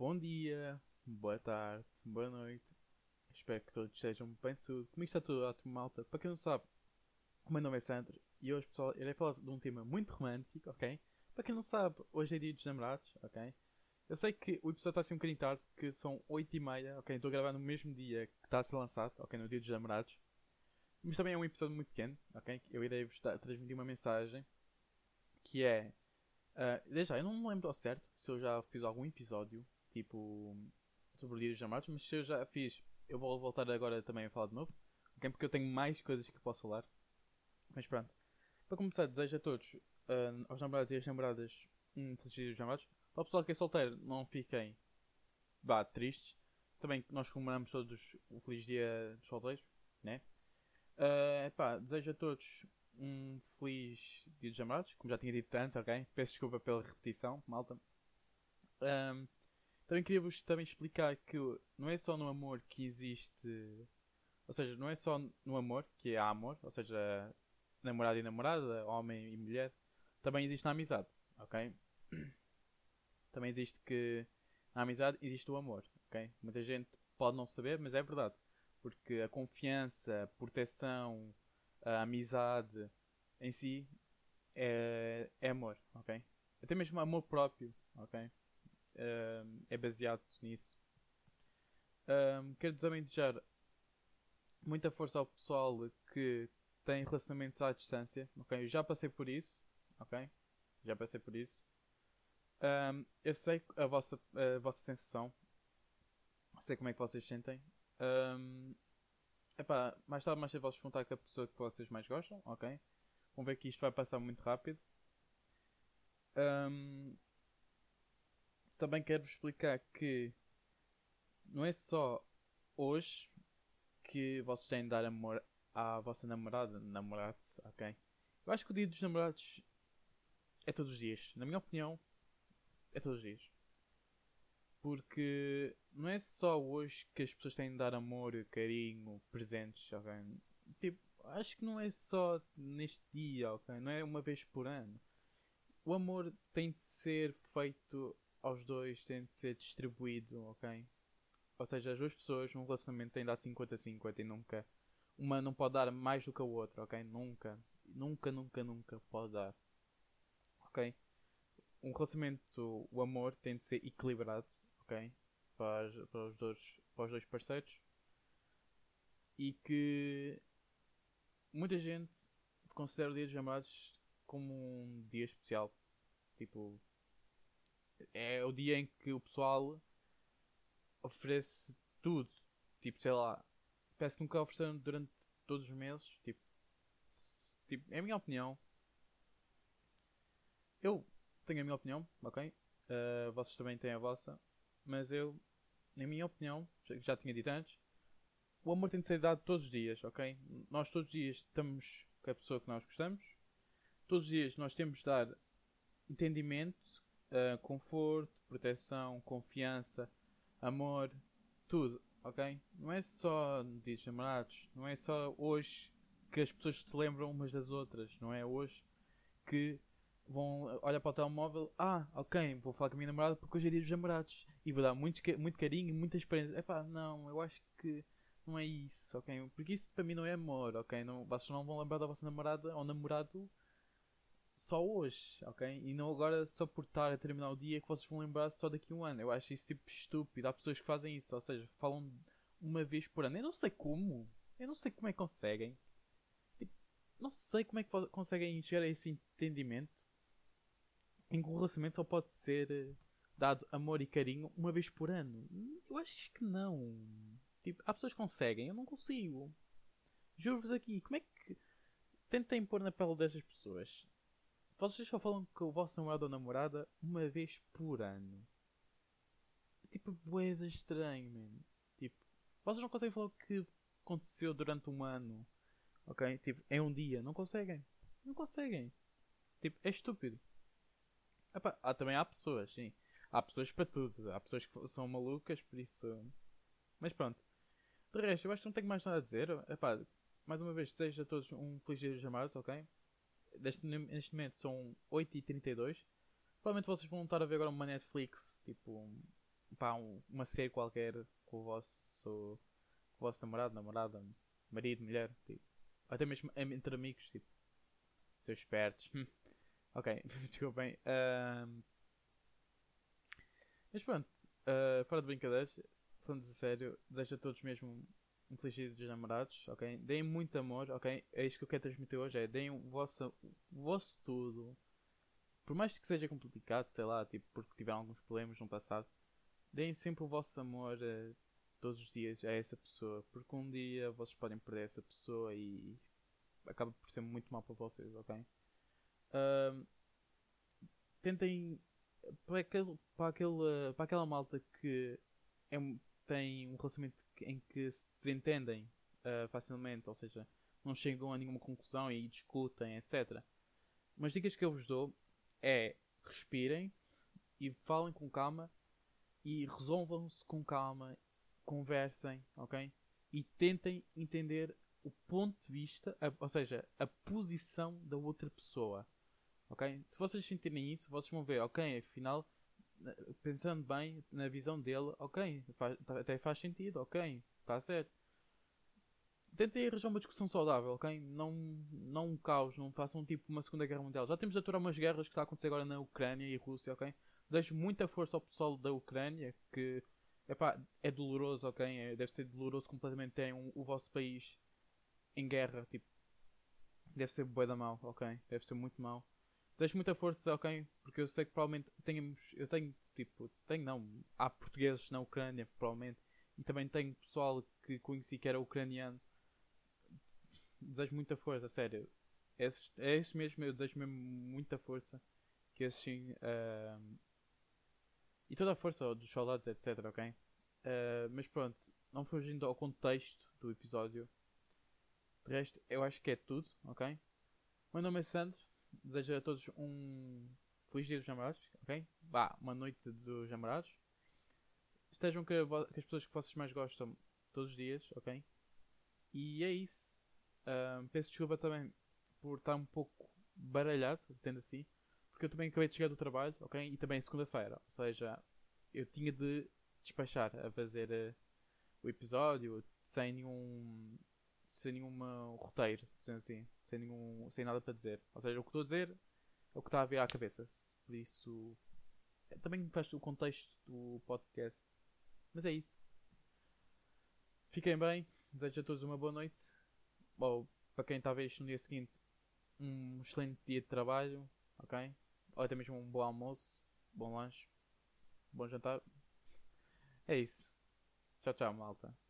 Bom dia, boa tarde, boa noite. Espero que todos estejam bem de saúde. Comigo está tudo ótimo, malta. Para quem não sabe, o meu nome é Sandro e hoje, pessoal, irei falar de um tema muito romântico, ok? Para quem não sabe, hoje é dia dos namorados, ok? Eu sei que o episódio está a ser um bocadinho tarde, que são 8 e meia, ok? Estou a gravar no mesmo dia que está a ser lançado, ok? No dia dos namorados. Mas também é um episódio muito pequeno, ok? Eu irei vos transmitir uma mensagem que é. Uh, desde já, eu não me lembro ao certo se eu já fiz algum episódio, tipo, sobre o dia dos namorados, mas se eu já fiz, eu vou voltar agora também a falar de novo, ok? Porque eu tenho mais coisas que posso falar. Mas pronto. Para começar, desejo a todos, uh, aos namorados e às namoradas, um feliz dia dos namorados. Para o pessoal que é solteiro, não fiquem vá, tristes. Também nós comemoramos todos o feliz dia dos solteiros, né? Uh, epá, desejo a todos um feliz dia dos namorados, como já tinha dito antes, ok? Peço desculpa pela repetição, malta. Um, também queria vos também explicar que não é só no amor que existe. Ou seja, não é só no amor que há amor, ou seja, namorado e namorada, homem e mulher. Também existe na amizade, ok? Também existe que na amizade existe o amor, ok? Muita gente pode não saber, mas é verdade. Porque a confiança, a proteção, a amizade em si é, é amor, ok? Até mesmo amor próprio, ok? É baseado nisso. Um, quero também desejar muita força ao pessoal que tem relacionamentos à distância, ok? Eu já passei por isso, ok? Já passei por isso. Um, eu sei a vossa, a vossa sensação, sei como é que vocês sentem. Um, epá, mais tarde, mais cedo, vos juntar com a pessoa que vocês mais gostam, ok? Vamos ver que isto vai passar muito rápido. Um, também quero-vos explicar que não é só hoje que vocês têm de dar amor à vossa namorada, namorado-se, ok? Eu acho que o dia dos namorados é todos os dias. Na minha opinião, é todos os dias. Porque não é só hoje que as pessoas têm de dar amor, carinho, presentes, ok? Tipo, acho que não é só neste dia, ok? Não é uma vez por ano. O amor tem de ser feito aos dois, tem de ser distribuído, ok? Ou seja, as duas pessoas num relacionamento têm de dar 50-50 e nunca. Uma não pode dar mais do que a outra, ok? Nunca. Nunca, nunca, nunca pode dar. Ok? Um relacionamento, o amor tem de ser equilibrado, ok? Para, para, os, dois, para os dois parceiros. E que muita gente considera o dia dos namorados como um dia especial. Tipo, é o dia em que o pessoal oferece tudo. Tipo, sei lá, que nunca ofereceram durante todos os meses. Tipo, tipo, é a minha opinião. Eu tenho a minha opinião, ok? Uh, vocês também têm a vossa. Mas eu, na minha opinião, já tinha dito antes, o amor tem de ser dado todos os dias, ok? Nós todos os dias estamos com a pessoa que nós gostamos. Todos os dias nós temos de dar entendimento, uh, conforto, proteção, confiança, amor, tudo, ok? Não é só dias namorados, não é só hoje que as pessoas se lembram umas das outras, não é hoje que vão olhar para o telemóvel, ah, ok, vou falar com a minha namorada porque hoje é dia dos namorados e vou dar muito, muito carinho e muita experiência. Epá, não, eu acho que não é isso, ok? Porque isso para mim não é amor, ok? Não, vocês não vão lembrar da vossa namorada ou namorado só hoje, ok? E não agora só por estar a terminar o dia que vocês vão lembrar só daqui a um ano. Eu acho isso tipo estúpido. Há pessoas que fazem isso, ou seja, falam uma vez por ano. Eu não sei como. Eu não sei como é que conseguem. Tipo, não sei como é que conseguem chegar a esse entendimento em que o relacionamento só pode ser eh, dado amor e carinho uma vez por ano. Eu acho que não. Tipo, há pessoas que conseguem, eu não consigo. Juro-vos aqui, como é que. Tentem pôr na pele dessas pessoas. Vocês só falam com o vosso namorado ou namorada uma vez por ano. É tipo, boeda estranho, mano. Tipo, vocês não conseguem falar o que aconteceu durante um ano. Ok? Tipo, em um dia. Não conseguem. Não conseguem. Tipo, é estúpido. Epá, há, também há pessoas, sim. Há pessoas para tudo. Há pessoas que são malucas, por isso. Mas pronto. De resto, eu acho que não tenho mais nada a dizer. Epá, mais uma vez, desejo a todos um feliz dia dos amados, ok? Neste, neste momento são 8h32. Provavelmente vocês vão estar a ver agora uma Netflix, tipo, pá, um, uma série qualquer com o vosso, com o vosso namorado, namorada, marido, mulher, tipo, até mesmo entre amigos, tipo, seus espertos. ok, desculpem. Um, mas pronto, uh, fora de brincadeiras, falando de sério, desejo a todos mesmo dia dos namorados, ok? Deem muito amor, ok? É isto que eu quero transmitir hoje, é deem o vosso, o vosso tudo. Por mais que seja complicado, sei lá, tipo, porque tiveram alguns problemas no passado, deem sempre o vosso amor uh, todos os dias a essa pessoa, porque um dia vocês podem perder essa pessoa e acaba por ser muito mal para vocês, ok? Uh, tentem para, aquele, para, aquele, para aquela malta que é, tem um relacionamento em que se desentendem uh, facilmente, ou seja, não chegam a nenhuma conclusão e discutem, etc. Umas dicas que eu vos dou é respirem e falem com calma e resolvam-se com calma, conversem, ok? E tentem entender o ponto de vista, a, ou seja, a posição da outra pessoa. Ok? Se vocês sentirem isso, vocês vão ver, ok, afinal, pensando bem na visão dele, ok, faz, até faz sentido, ok, está certo. Tentem arranjar uma discussão saudável, ok? Não, não um caos, não façam tipo uma Segunda Guerra Mundial. Já temos de aturar umas guerras que está a acontecer agora na Ucrânia e Rússia, ok? Desejo muita força ao pessoal da Ucrânia, que epá, é doloroso, ok? É, deve ser doloroso completamente terem um, o vosso país em guerra, tipo, deve ser bué da mal, ok? Deve ser muito mal. Desejo muita força, ok? Porque eu sei que provavelmente tenhamos, eu tenho, tipo, tenho não, há portugueses na Ucrânia, provavelmente, e também tenho pessoal que conheci que era ucraniano. Desejo muita força, sério. Esses, é esse mesmo, eu desejo mesmo muita força. Que esses sim. Uh, e toda a força dos soldados, etc, ok? Uh, mas pronto, não fugindo ao contexto do episódio. De resto, eu acho que é tudo, ok? Meu nome é Sandro, desejo a todos um feliz dia dos namorados, ok? Vá, uma noite dos namorados. Estejam com, as pessoas que vocês mais gostam todos os dias, ok? E é isso. Uh, peço desculpa também por estar um pouco baralhado, dizendo assim, porque eu também acabei de chegar do trabalho, ok? E também é segunda-feira, ou seja, eu tinha de despachar a fazer uh, o episódio sem nenhum sem nenhum roteiro, dizendo assim, sem, nenhum, sem nada para dizer. Ou seja, o que estou a dizer é o que está a vir à cabeça. Por isso, é, também faz o contexto do podcast. Mas é isso. Fiquem bem, desejo a todos uma boa noite. Ou para quem está a ver isto no dia seguinte, um excelente dia de trabalho, ok? ou até mesmo um bom almoço, bom lanche, bom jantar. É isso. Tchau, tchau, malta.